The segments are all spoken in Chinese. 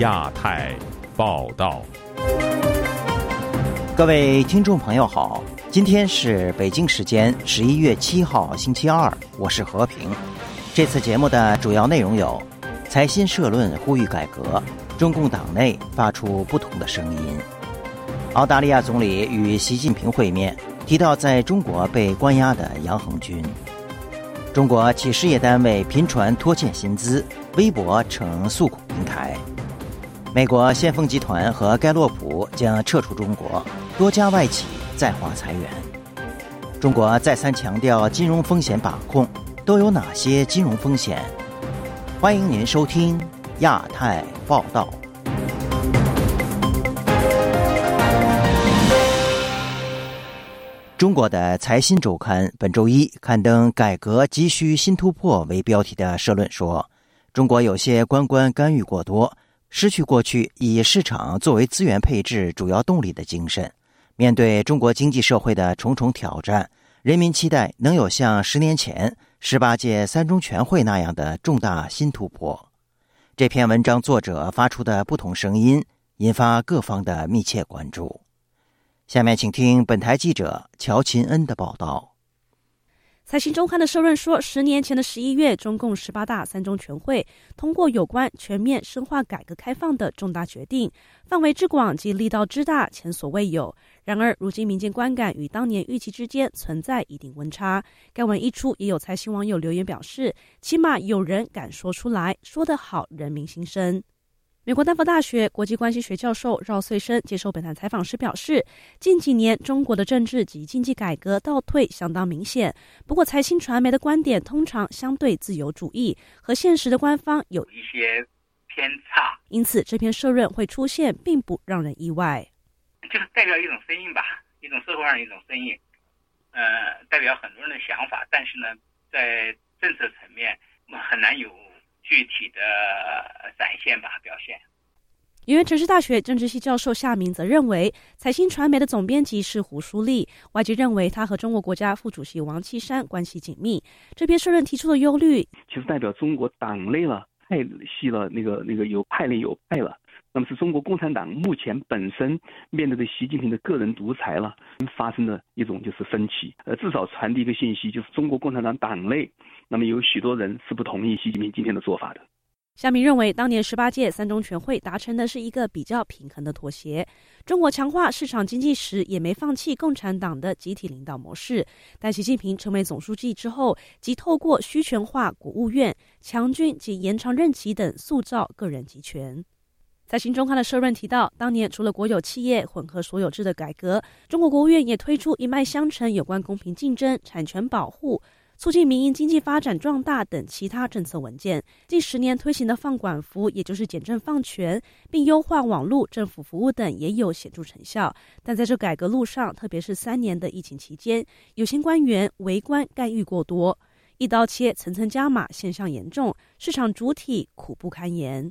亚太报道，各位听众朋友好，今天是北京时间十一月七号星期二，我是和平。这次节目的主要内容有：财新社论呼吁改革，中共党内发出不同的声音；澳大利亚总理与习近平会面，提到在中国被关押的杨恒军；中国企事业单位频传拖欠薪资，微博成诉苦平台。美国先锋集团和盖洛普将撤出中国，多家外企在华裁员。中国再三强调金融风险把控，都有哪些金融风险？欢迎您收听亚太报道。中国的财新周刊本周一刊登“改革急需新突破”为标题的社论说，中国有些官官干预过多。失去过去以市场作为资源配置主要动力的精神，面对中国经济社会的重重挑战，人民期待能有像十年前十八届三中全会那样的重大新突破。这篇文章作者发出的不同声音，引发各方的密切关注。下面请听本台记者乔琴恩的报道。财新周刊的社论说，十年前的十一月，中共十八大三中全会通过有关全面深化改革开放的重大决定，范围之广及力道之大，前所未有。然而，如今民间观感与当年预期之间存在一定温差。该文一出，也有财新网友留言表示，起码有人敢说出来，说得好，人民心声。美国丹佛大学国际关系学教授饶穗生接受本台采访时表示，近几年中国的政治及经济改革倒退相当明显。不过，财新传媒的观点通常相对自由主义，和现实的官方有一些偏差，因此这篇社论会出现，并不让人意外。就是代表一种声音吧，一种社会上一种声音，呃，代表很多人的想法，但是呢，在政策层面很难有。具体的展现吧，表现。纽约城市大学政治系教授夏明则认为，财新传媒的总编辑是胡舒立，外界认为他和中国国家副主席王岐山关系紧密。这篇社论提出的忧虑，其实代表中国党内了派系了，那个那个有派内有派了。那么是中国共产党目前本身面对着习近平的个人独裁了，发生的一种就是分歧。呃，至少传递一个信息，就是中国共产党党内。那么有许多人是不同意习近平今天的做法的。夏明认为，当年十八届三中全会达成的是一个比较平衡的妥协。中国强化市场经济时，也没放弃共产党的集体领导模式。但习近平成为总书记之后，即透过虚权化国务院、强军及延长任期等，塑造个人集权。在新中刊的社论提到，当年除了国有企业混合所有制的改革，中国国务院也推出一脉相承有关公平竞争、产权保护。促进民营经济发展壮大等其他政策文件，近十年推行的放管服，也就是简政放权，并优化网络政府服务等，也有显著成效。但在这改革路上，特别是三年的疫情期间，有些官员为官干预过多，一刀切，层层加码，现象严重，市场主体苦不堪言。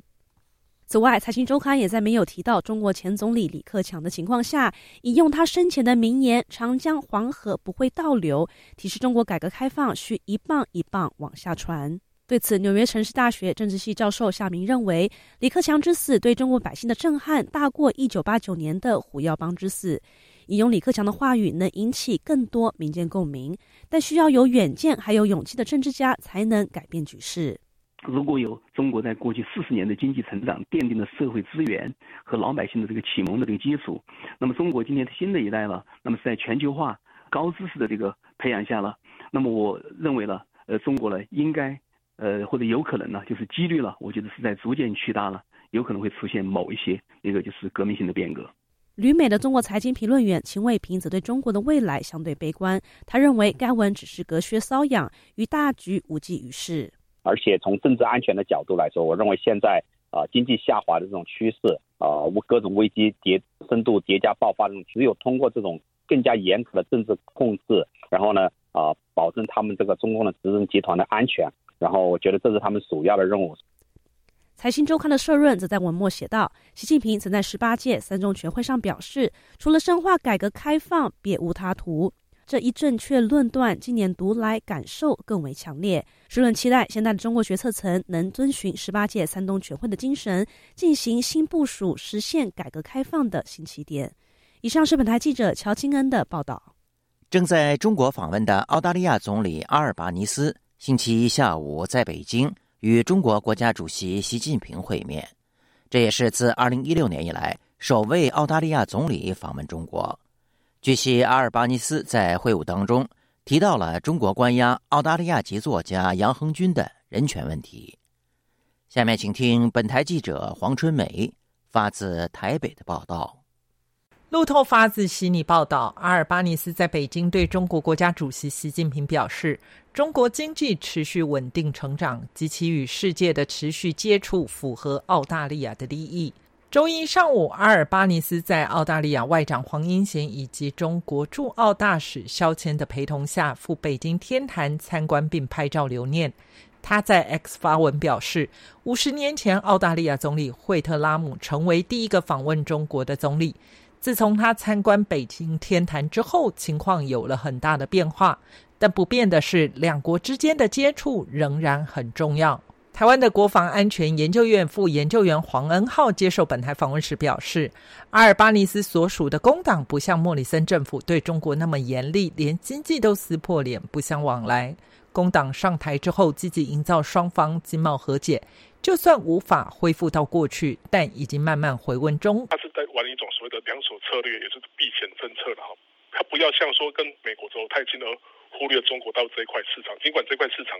此外，《财经周刊》也在没有提到中国前总理李克强的情况下，引用他生前的名言“长江黄河不会倒流”，提示中国改革开放需一棒一棒往下传。对此，纽约城市大学政治系教授夏明认为，李克强之死对中国百姓的震撼大过1989年的胡耀邦之死。引用李克强的话语，能引起更多民间共鸣，但需要有远见还有勇气的政治家才能改变局势。如果有中国在过去四十年的经济成长奠定了社会资源和老百姓的这个启蒙的这个基础，那么中国今天的新的一代了，那么是在全球化、高知识的这个培养下了，那么我认为呢，呃，中国呢应该，呃，或者有可能呢，就是几率了，我觉得是在逐渐扩大了，有可能会出现某一些那个就是革命性的变革。旅美的中国财经评论员秦卫平则对中国的未来相对悲观，他认为该文只是隔靴搔痒，与大局无济于事。而且从政治安全的角度来说，我认为现在啊经济下滑的这种趋势啊，各种危机叠深度叠加爆发这种，只有通过这种更加严格的政治控制，然后呢啊保证他们这个中共的执政集团的安全，然后我觉得这是他们首要的任务。财新周刊的社论则在文末写道：习近平曾在十八届三中全会上表示，除了深化改革开放，别无他途。这一正确论断今年读来感受更为强烈。社论期待现在的中国决策层能遵循十八届三中全会的精神，进行新部署，实现改革开放的新起点。以上是本台记者乔金恩的报道。正在中国访问的澳大利亚总理阿尔巴尼斯，星期一下午在北京与中国国家主席习近平会面，这也是自二零一六年以来首位澳大利亚总理访问中国。据悉，阿尔巴尼斯在会晤当中提到了中国关押澳大利亚籍作家杨恒军的人权问题。下面请听本台记者黄春梅发自台北的报道。路透发自悉尼报道，阿尔巴尼斯在北京对中国国家主席习近平表示，中国经济持续稳定成长及其与世界的持续接触符合澳大利亚的利益。周一上午，阿尔巴尼斯在澳大利亚外长黄英贤以及中国驻澳大使肖谦的陪同下赴北京天坛参观并拍照留念。他在 X 发文表示，五十年前，澳大利亚总理惠特拉姆成为第一个访问中国的总理。自从他参观北京天坛之后，情况有了很大的变化，但不变的是，两国之间的接触仍然很重要。台湾的国防安全研究院副研究员黄恩浩接受本台访问时表示，阿尔巴尼斯所属的工党不像莫里森政府对中国那么严厉，连经济都撕破脸不相往来。工党上台之后，积极营造双方经贸和解。就算无法恢复到过去，但已经慢慢回温中。他是在玩一种所谓的两手策略，也是避险政策的哈。他不要像说跟美国走太近而忽略中国到这一块市场，尽管这块市场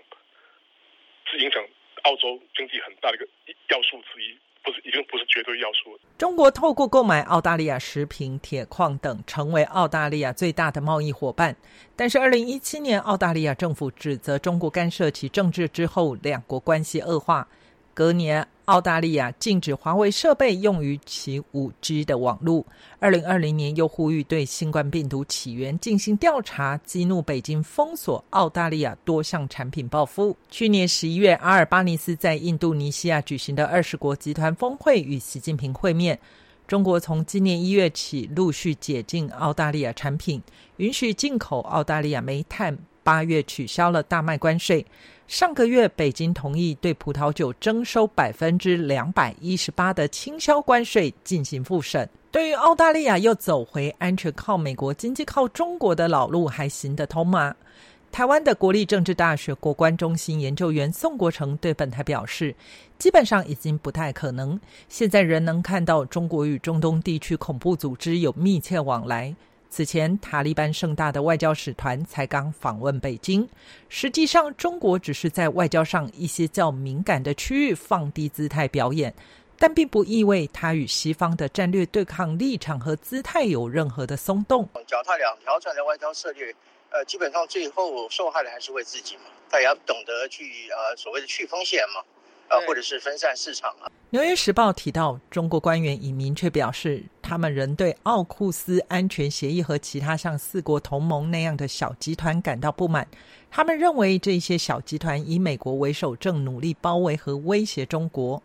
是影响澳洲经济很大的一个要素之一，不是已经不是绝对要素了。中国透过购买澳大利亚食品、铁矿等，成为澳大利亚最大的贸易伙伴。但是，二零一七年澳大利亚政府指责中国干涉其政治之后，两国关系恶化。隔年，澳大利亚禁止华为设备用于其五 G 的网络。二零二零年又呼吁对新冠病毒起源进行调查，激怒北京封锁澳大利亚多项产品报复。去年十一月，阿尔巴尼斯在印度尼西亚举行的二十国集团峰会与习近平会面。中国从今年一月起陆续解禁澳大利亚产品，允许进口澳大利亚煤炭。八月取消了大麦关税。上个月，北京同意对葡萄酒征收百分之两百一十八的倾销关税进行复审。对于澳大利亚又走回安全靠美国、经济靠中国的老路，还行得通吗？台湾的国立政治大学国关中心研究员宋国成对本台表示，基本上已经不太可能。现在仍能看到中国与中东地区恐怖组织有密切往来。此前，塔利班盛大的外交使团才刚访问北京。实际上，中国只是在外交上一些较敏感的区域放低姿态表演，但并不意味他与西方的战略对抗立场和姿态有任何的松动。脚踏两条船的外交策略，呃，基本上最后受害的还是为自己嘛。他也要懂得去呃所谓的去风险嘛。呃，或者是分散市场啊。《纽约时报》提到，中国官员已明确表示，他们仍对奥库斯安全协议和其他像四国同盟那样的小集团感到不满。他们认为，这些小集团以美国为首，正努力包围和威胁中国。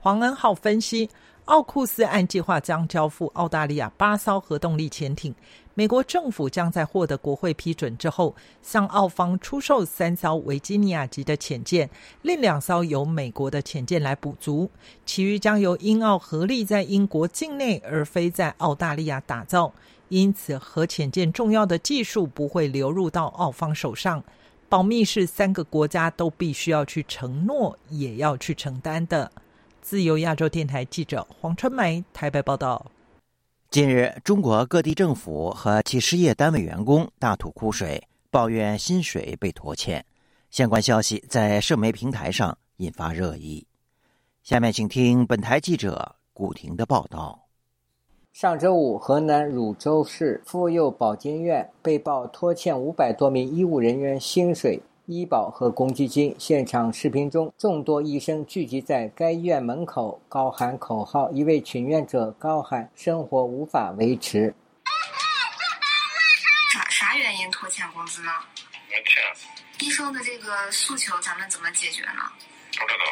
黄恩浩分析。奥库斯按计划将交付澳大利亚八艘核动力潜艇，美国政府将在获得国会批准之后，向澳方出售三艘维吉尼亚级的潜舰，另两艘由美国的潜舰来补足，其余将由英澳合力在英国境内而非在澳大利亚打造。因此，核潜舰重要的技术不会流入到澳方手上，保密是三个国家都必须要去承诺，也要去承担的。自由亚洲电台记者黄春梅台北报道：近日，中国各地政府和其事业单位员工大吐苦水，抱怨薪水被拖欠。相关消息在社媒平台上引发热议。下面请听本台记者古婷的报道：上周五，河南汝州市妇幼保健院被曝拖欠五百多名医务人员薪水。医保和公积金。现场视频中，众多医生聚集在该医院门口，高喊口号。一位请愿者高喊：“生活无法维持。”啥啥原因拖欠工资呢？没钱。医生的这个诉求，咱们怎么解决呢？不知道。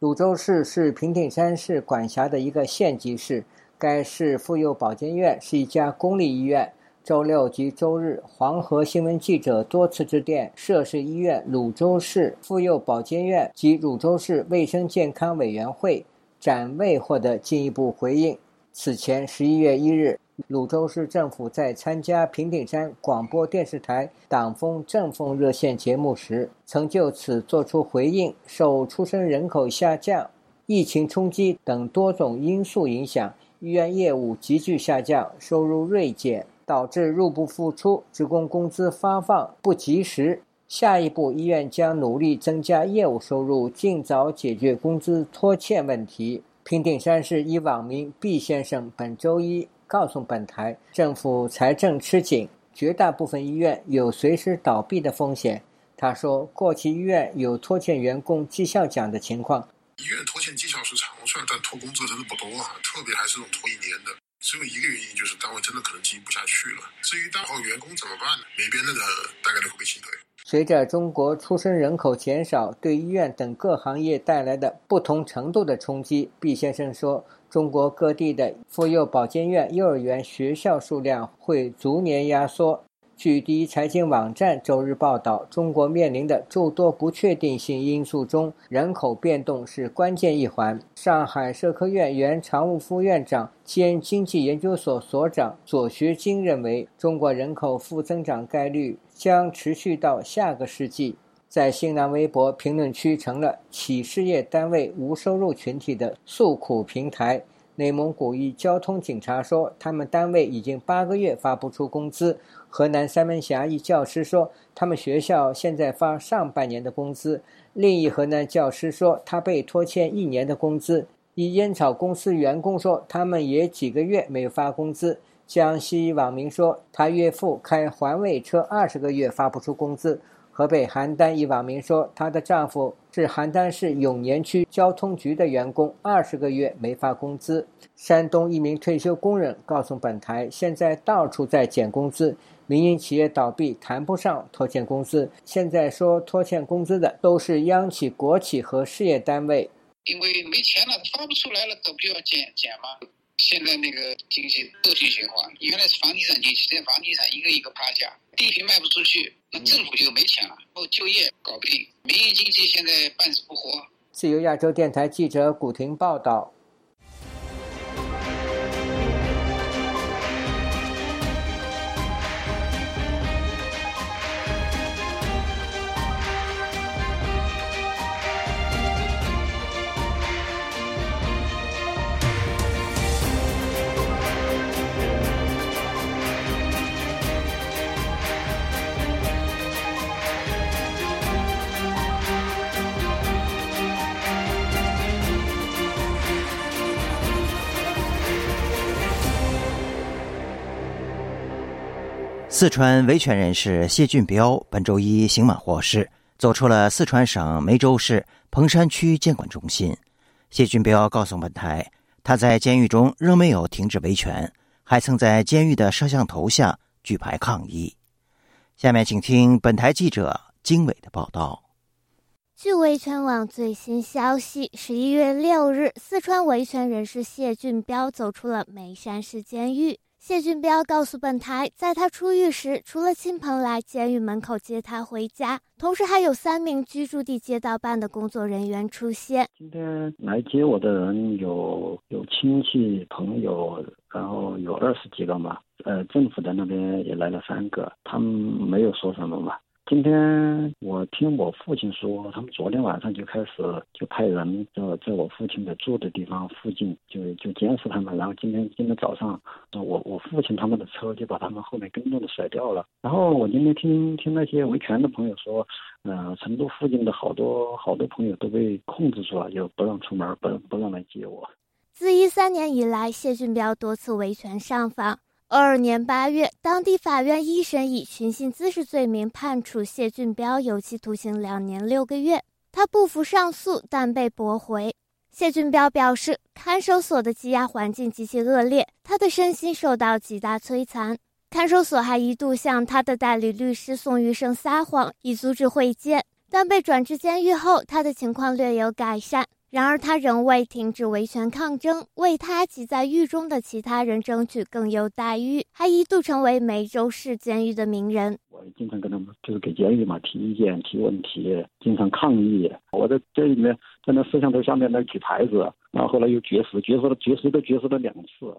泸州市是平顶山市管辖的一个县级市，该市妇幼保健院是一家公立医院。周六及周日，黄河新闻记者多次致电涉事医院泸州市妇幼保健院及泸州市卫生健康委员会，暂未获得进一步回应。此前十一月一日，泸州市政府在参加平顶山广播电视台“党风政风热线”节目时，曾就此作出回应：受出生人口下降、疫情冲击等多种因素影响。医院业务急剧下降，收入锐减，导致入不敷出，职工工资发放不及时。下一步，医院将努力增加业务收入，尽早解决工资拖欠问题。平顶山市一网民毕先生本周一告诉本台，政府财政吃紧，绝大部分医院有随时倒闭的风险。他说，过去医院有拖欠员工绩效奖的情况。医院拖欠绩效是常算，但拖工资真的不多啊，特别还是那种拖一年的。只有一个原因，就是单位真的可能经营不下去了。至于单位员工怎么办呢？没编的人大概率会被清退。随着中国出生人口减少，对医院等各行业带来的不同程度的冲击，毕先生说，中国各地的妇幼保健院、幼儿园、学校数量会逐年压缩。据第一财经网站周日报道，中国面临的诸多不确定性因素中，人口变动是关键一环。上海社科院原常务副院长兼经济研究所所长左学金认为，中国人口负增长概率将持续到下个世纪。在新浪微博评论区成了企事业单位无收入群体的诉苦平台。内蒙古一交通警察说，他们单位已经八个月发不出工资。河南三门峡一教师说，他们学校现在发上半年的工资。另一河南教师说，他被拖欠一年的工资。一烟草公司员工说，他们也几个月没发工资。江西网民说，他岳父开环卫车二十个月发不出工资。河北邯郸一网民说，她的丈夫是邯郸市永年区交通局的员工，二十个月没发工资。山东一名退休工人告诉本台，现在到处在减工资，民营企业倒闭，谈不上拖欠工资。现在说拖欠工资的都是央企、国企和事业单位，因为没钱了，发不出来了，可不就要减减吗？现在那个经济恶性循环，原来是房地产经济，现在房地产一个一个趴下，地皮卖不出去，那政府就没钱了，后就业搞不定，民营经济现在半死不活。自由亚洲电台记者古婷报道。四川维权人士谢俊彪本周一刑满获释，走出了四川省梅州市彭山区监管中心。谢俊彪告诉本台，他在监狱中仍没有停止维权，还曾在监狱的摄像头下举牌抗议。下面请听本台记者经纬的报道。据维权网最新消息，十一月六日，四川维权人士谢俊彪走出了眉山市监狱。谢俊彪告诉本台，在他出狱时，除了亲朋来监狱门口接他回家，同时还有三名居住地街道办的工作人员出现。今天来接我的人有有亲戚朋友，然后有二十几个嘛。呃，政府的那边也来了三个，他们没有说什么嘛。今天我听我父亲说，他们昨天晚上就开始就派人在在我父亲的住的地方附近就就监视他们，然后今天今天早上，我我父亲他们的车就把他们后面跟踪的甩掉了。然后我今天听听那些维权的朋友说，呃，成都附近的好多好多朋友都被控制住了，就不让出门，不不让来接我。自一三年以来，谢俊彪多次维权上访。二二年八月，当地法院一审以寻衅滋事罪名判处谢俊彪有期徒刑两年六个月。他不服上诉，但被驳回。谢俊彪表示，看守所的羁押环境极其恶劣，他的身心受到极大摧残。看守所还一度向他的代理律师宋玉生撒谎，以阻止会见，但被转至监狱后，他的情况略有改善。然而，他仍未停止维权抗争，为他及在狱中的其他人争取更优待遇，还一度成为梅州市监狱的名人。我经常跟他们就是给监狱嘛提意见、提问题，经常抗议。我在这里面在那摄像头下面那举牌子，然后后来又绝食，绝食了，绝食都绝食了两次。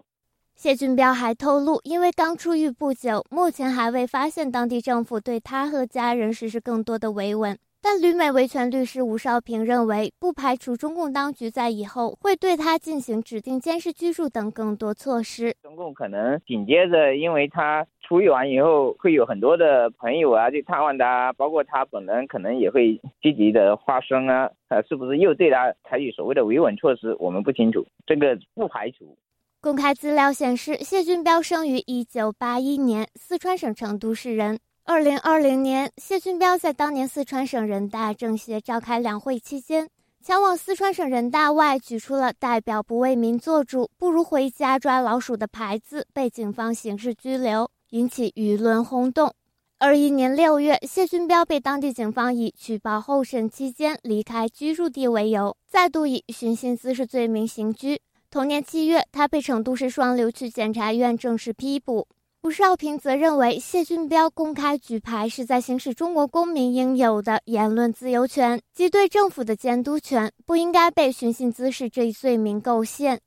谢俊彪还透露，因为刚出狱不久，目前还未发现当地政府对他和家人实施更多的维稳。但旅美维权律师吴少平认为，不排除中共当局在以后会对他进行指定监视居住等更多措施。中共可能紧接着，因为他出狱完以后，会有很多的朋友啊去探望他，包括他本人可能也会积极的发声啊，呃，是不是又对他采取所谓的维稳措施？我们不清楚，这个不排除。公开资料显示，谢俊彪生于一九八一年，四川省成都市人。二零二零年，谢俊彪在当年四川省人大政协召开两会期间，前往四川省人大外举出了代表不为民做主，不如回家抓老鼠的牌子，被警方刑事拘留，引起舆论轰动。二一年六月，谢俊彪被当地警方以取保候审期间离开居住地为由，再度以寻衅滋事罪名刑拘。同年七月，他被成都市双流区检察院正式批捕。吴少平则认为，谢俊彪公开举牌是在行使中国公民应有的言论自由权及对政府的监督权，不应该被寻衅滋事这一罪名构陷。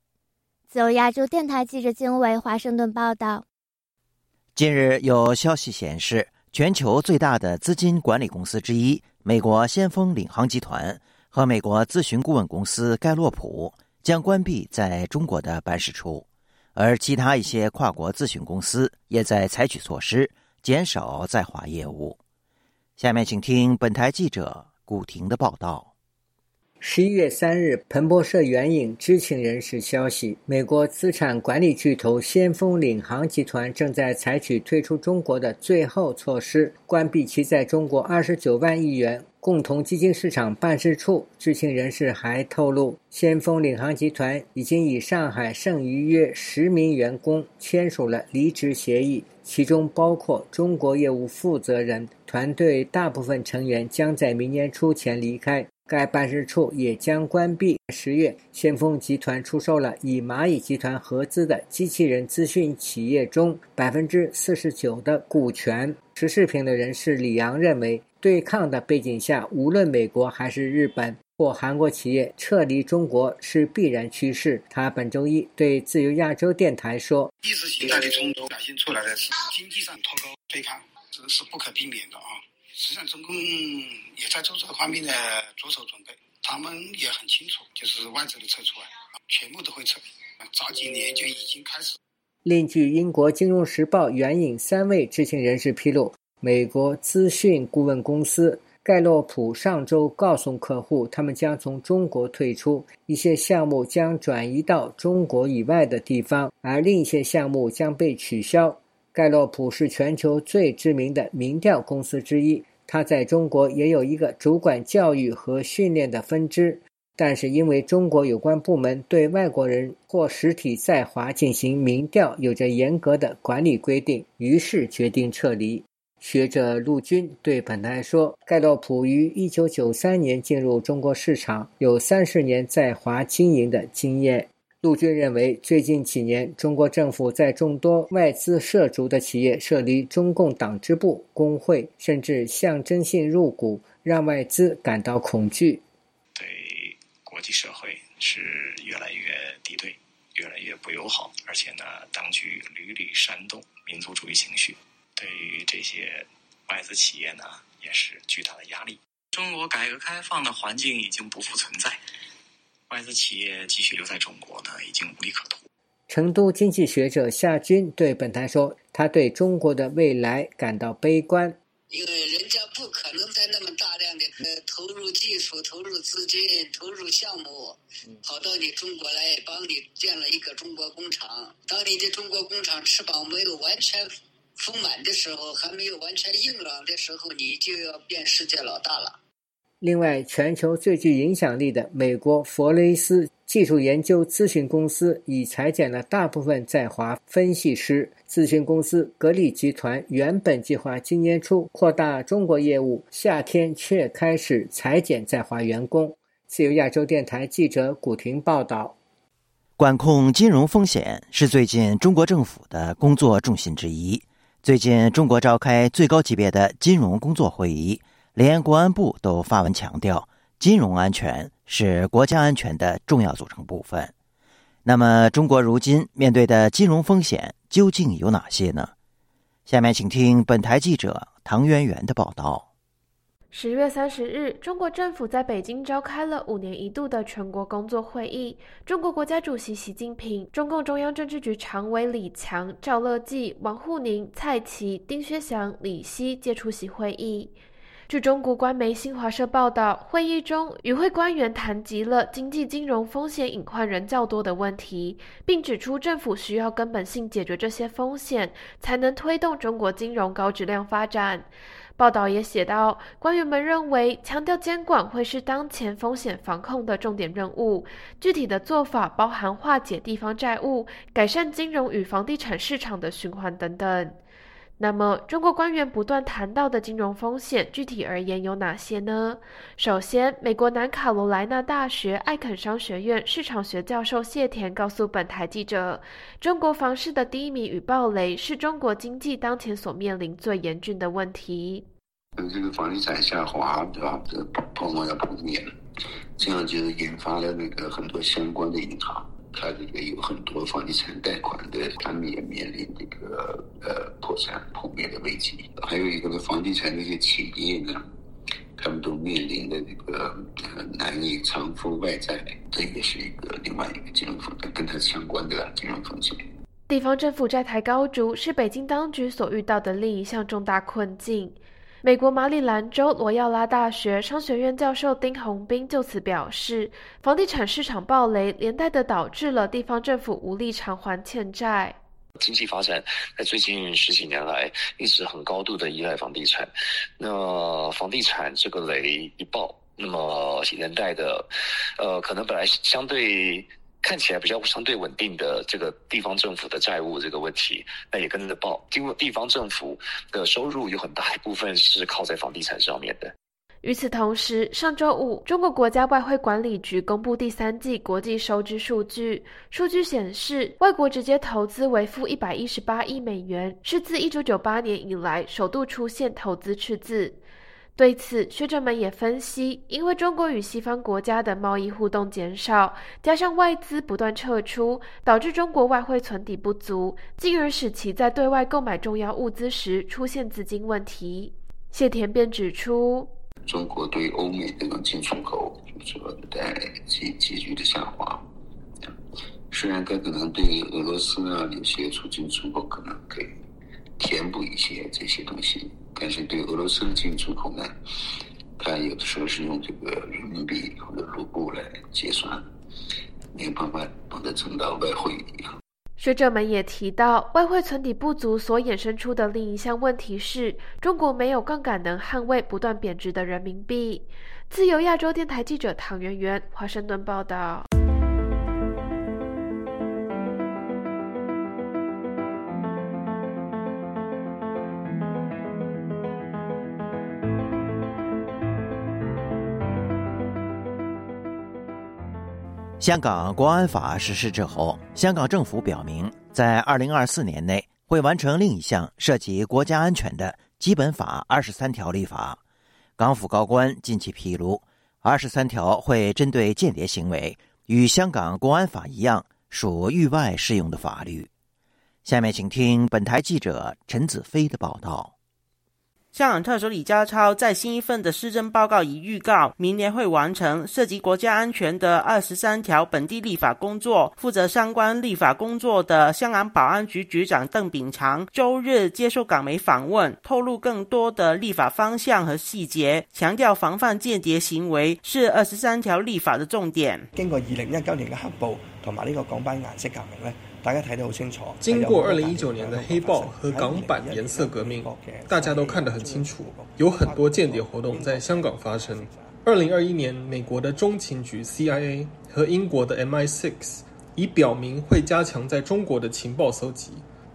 自由亚洲电台记者金伟华盛顿报道。近日有消息显示，全球最大的资金管理公司之一——美国先锋领航集团和美国咨询顾问公司盖洛普将关闭在中国的办事处。而其他一些跨国咨询公司也在采取措施，减少在华业务。下面请听本台记者古婷的报道。十一月三日，彭博社援引知情人士消息，美国资产管理巨头先锋领航集团正在采取退出中国的最后措施，关闭其在中国二十九万亿元。共同基金市场办事处知情人士还透露，先锋领航集团已经与上海剩余约十名员工签署了离职协议，其中包括中国业务负责人。团队大部分成员将在明年初前离开，该办事处也将关闭。十月，先锋集团出售了与蚂蚁集团合资的机器人资讯企业中百分之四十九的股权。持视频的人士李阳认为。对抗的背景下，无论美国还是日本或韩国企业撤离中国是必然趋势。他本周一对自由亚洲电台说：“意识形态的冲突表现出来的是经济上脱钩对抗，这是不可避免的啊！实际上，中共也在做这个方面的着手准备，他们也很清楚，就是外资的撤出来，全部都会撤，早几年就已经开始。”另据英国《金融时报》援引三位知情人士披露。美国资讯顾问公司盖洛普上周告诉客户，他们将从中国退出，一些项目将转移到中国以外的地方，而另一些项目将被取消。盖洛普是全球最知名的民调公司之一，它在中国也有一个主管教育和训练的分支，但是因为中国有关部门对外国人或实体在华进行民调有着严格的管理规定，于是决定撤离。学者陆军对本台说：“盖洛普于1993年进入中国市场，有三十年在华经营的经验。”陆军认为，最近几年，中国政府在众多外资涉足的企业设立中共党支部、工会，甚至象征性入股，让外资感到恐惧。对国际社会是越来越敌对，越来越不友好，而且呢，当局屡屡煽动民族主义情绪。对于这些外资企业呢，也是巨大的压力。中国改革开放的环境已经不复存在，外资企业继续留在中国呢，已经无利可图。成都经济学者夏军对本台说：“他对中国的未来感到悲观，因为人家不可能在那么大量的投入技术、投入资金、投入项目，跑到你中国来帮你建了一个中国工厂。当你的中国工厂翅膀没有完全……”丰满的时候，还没有完全硬朗的时候，你就要变世界老大了。另外，全球最具影响力的美国佛雷斯技术研究咨询公司已裁减了大部分在华分析师。咨询公司格力集团原本计划今年初扩大中国业务，夏天却开始裁减在华员工。自由亚洲电台记者古婷报道。管控金融风险是最近中国政府的工作重心之一。最近，中国召开最高级别的金融工作会议，连国安部都发文强调，金融安全是国家安全的重要组成部分。那么，中国如今面对的金融风险究竟有哪些呢？下面请听本台记者唐媛媛的报道。十月三十日，中国政府在北京召开了五年一度的全国工作会议。中国国家主席习近平、中共中央政治局常委李强、赵乐际、王沪宁、蔡奇、丁薛祥、李希皆出席会议。据中国官媒新华社报道，会议中与会官员谈及了经济金融风险隐患人较多的问题，并指出政府需要根本性解决这些风险，才能推动中国金融高质量发展。报道也写到，官员们认为，强调监管会是当前风险防控的重点任务。具体的做法包含化解地方债务、改善金融与房地产市场的循环等等。那么，中国官员不断谈到的金融风险，具体而言有哪些呢？首先，美国南卡罗来纳大学艾肯商学院市场学教授谢田告诉本台记者，中国房市的低迷与暴雷是中国经济当前所面临最严峻的问题。这个房地产下滑，对吧？这泡沫要破灭，这样就是引发了那个很多相关的银行。它这个有很多房地产贷款的，他们也面临这个呃破产破灭的危机。还有一个呢，房地产这些企业呢，他们都面临的这个难以偿付外债，这也是一个另外一个金融风险，跟它相关的金融风险。地方政府债台高筑，是北京当局所遇到的另一项重大困境。美国马里兰州罗耀拉大学商学院教授丁宏斌就此表示，房地产市场暴雷，连带的导致了地方政府无力偿还欠债。经济发展在最近十几年来一直很高度的依赖房地产，那房地产这个雷一爆，那么连带的，呃，可能本来相对。看起来比较相对稳定的这个地方政府的债务这个问题，那也跟着爆。因为地方政府的收入有很大一部分是靠在房地产上面的。与此同时，上周五，中国国家外汇管理局公布第三季国际收支数据，数据显示，外国直接投资为负一百一十八亿美元，是自一九九八年以来首度出现投资赤字。对此，学者们也分析，因为中国与西方国家的贸易互动减少，加上外资不断撤出，导致中国外汇存底不足，进而使其在对外购买重要物资时出现资金问题。谢田便指出，中国对欧美这种进出口说在急急剧的下滑，虽然它可能对俄罗斯啊有些出进出口可能可以填补一些这些东西。但是对俄罗斯的进出口呢，它有的时候是用这个人民币或者卢布来结算，没有办法把它存到外汇里。学者们也提到，外汇存底不足所衍生出的另一项问题是，中国没有杠杆能捍卫不断贬值的人民币。自由亚洲电台记者唐媛媛，华盛顿报道。香港国安法实施之后，香港政府表明，在二零二四年内会完成另一项涉及国家安全的基本法二十三条立法。港府高官近期披露，二十三条会针对间谍行为，与香港国安法一样，属域外适用的法律。下面请听本台记者陈子飞的报道。香港特首李家超在新一份的施政报告已预告，明年会完成涉及国家安全的二十三条本地立法工作。负责相关立法工作的香港保安局局长邓炳强周日接受港媒访问，透露更多的立法方向和细节，强调防范间谍行为是二十三条立法的重点。经过二零一九年嘅黑暴同埋呢个港版颜色革命咧。大家睇得好清楚。经过二零一九年的黑豹和港版颜色革命，大家都看得很清楚，有很多间谍活动在香港发生。二零二一年，美国的中情局 CIA 和英国的 MI6 已表明会加强在中国的情报搜集。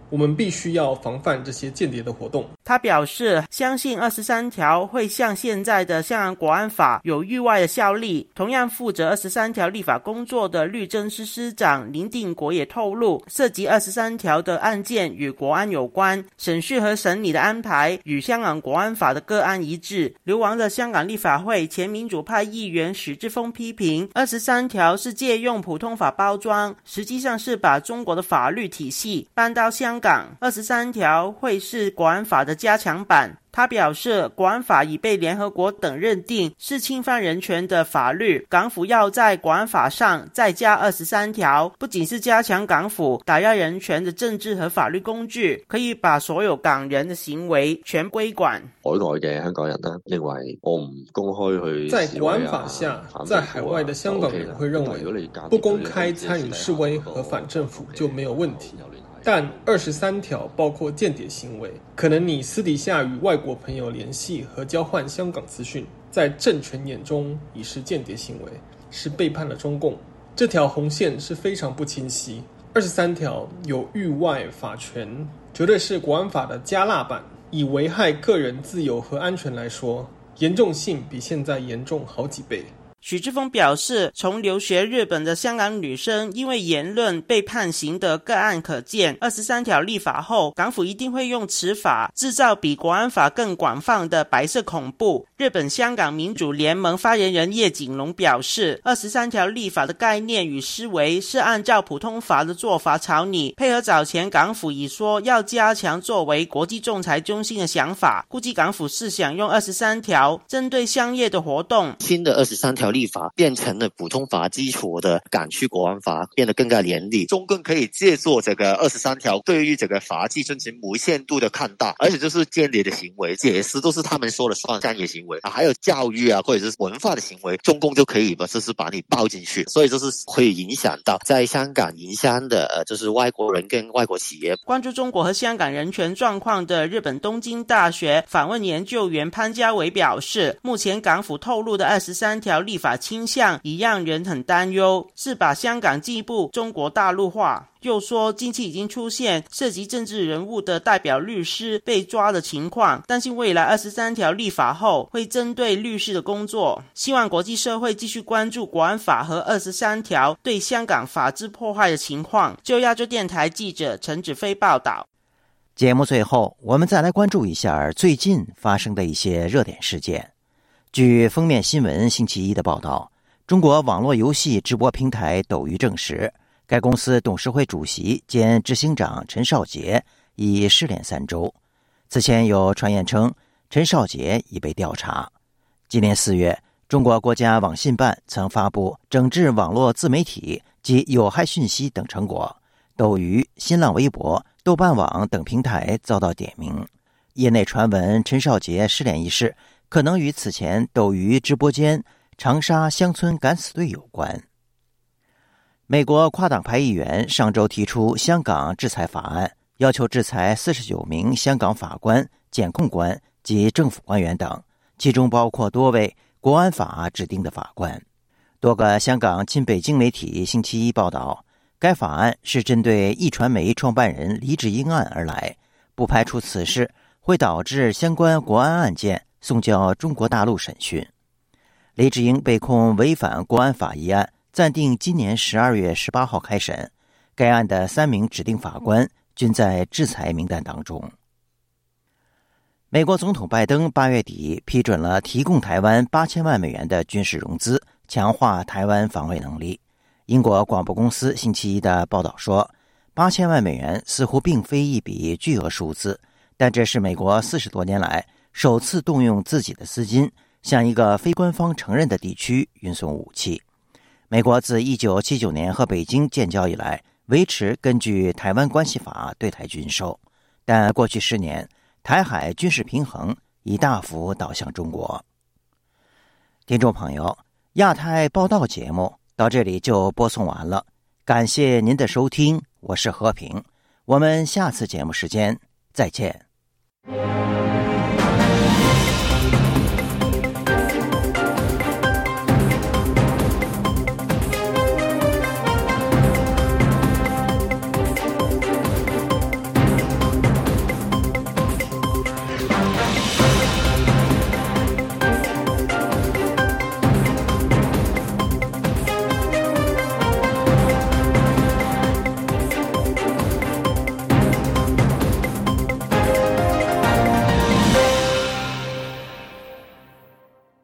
我们必须要防范这些间谍的活动。他表示，相信二十三条会像现在的香港国安法有域外的效力。同样负责二十三条立法工作的律政司司长林定国也透露，涉及二十三条的案件与国安有关，审讯和审理的安排与香港国安法的个案一致。流亡的香港立法会前民主派议员许志峰批评，二十三条是借用普通法包装，实际上是把中国的法律体系搬到香港。二十三条会是国安法的加强版。他表示，国安法已被联合国等认定是侵犯人权的法律，港府要在国安法上再加二十三条，不仅是加强港府打压人权的政治和法律工具，可以把所有港人的行為全歸管。海外嘅香港人呢，認為我唔公開去在國安法下，在海外的香港人會認為不公開參與示威和反政府就沒有問題。但二十三条包括间谍行为，可能你私底下与外国朋友联系和交换香港资讯，在政权眼中已是间谍行为，是背叛了中共。这条红线是非常不清晰。二十三条有域外法权，绝对是国安法的加辣版。以危害个人自由和安全来说，严重性比现在严重好几倍。许志峰表示，从留学日本的香港女生因为言论被判刑的个案可见，二十三条立法后，港府一定会用此法制造比国安法更广泛的白色恐怖。日本香港民主联盟发言人叶景龙表示，二十三条立法的概念与思维是按照普通法的做法草拟，配合早前港府已说要加强作为国际仲裁中心的想法，估计港府是想用二十三条针对商業的活动。新的二十三条條。立法变成了普通法基础的港区国安法变得更加严厉，中共可以借助这个二十三条对于这个法纪进行无限度的看大，而且就是间谍的行为，解释都是他们说了算，商业行为啊，还有教育啊或者是文化的行为，中共就可以把就是把你包进去，所以就是会影响到在香港营商的呃就是外国人跟外国企业。关注中国和香港人权状况的日本东京大学访问研究员潘家伟表示，目前港府透露的二十三条立法倾向已让人很担忧，是把香港进一步中国大陆化。又说近期已经出现涉及政治人物的代表律师被抓的情况，担心未来二十三条立法后会针对律师的工作。希望国际社会继续关注国安法和二十三条对香港法治破坏的情况。就亚洲电台记者陈子飞报道。节目最后，我们再来关注一下最近发生的一些热点事件。据封面新闻星期一的报道，中国网络游戏直播平台斗鱼证实，该公司董事会主席兼执行长陈少杰已失联三周。此前有传言称陈少杰已被调查。今年四月，中国国家网信办曾发布整治网络自媒体及有害信息等成果，斗鱼、新浪微博、豆瓣网等平台遭到点名。业内传闻陈少杰失联一事。可能与此前斗鱼直播间长沙乡村敢死队有关。美国跨党派议员上周提出香港制裁法案，要求制裁四十九名香港法官、检控官及政府官员等，其中包括多位国安法指定的法官。多个香港亲北京媒体星期一报道，该法案是針對壹傳媒创办人黎智英案而来，不排除此事会导致相关国安案件。送交中国大陆审讯，雷志英被控违反国安法一案，暂定今年十二月十八号开审。该案的三名指定法官均在制裁名单当中。美国总统拜登八月底批准了提供台湾八千万美元的军事融资，强化台湾防卫能力。英国广播公司星期一的报道说，八千万美元似乎并非一笔巨额数字，但这是美国四十多年来。首次动用自己的资金向一个非官方承认的地区运送武器。美国自一九七九年和北京建交以来，维持根据《台湾关系法》对台军售，但过去十年，台海军事平衡已大幅倒向中国。听众朋友，亚太报道节目到这里就播送完了，感谢您的收听，我是和平，我们下次节目时间再见。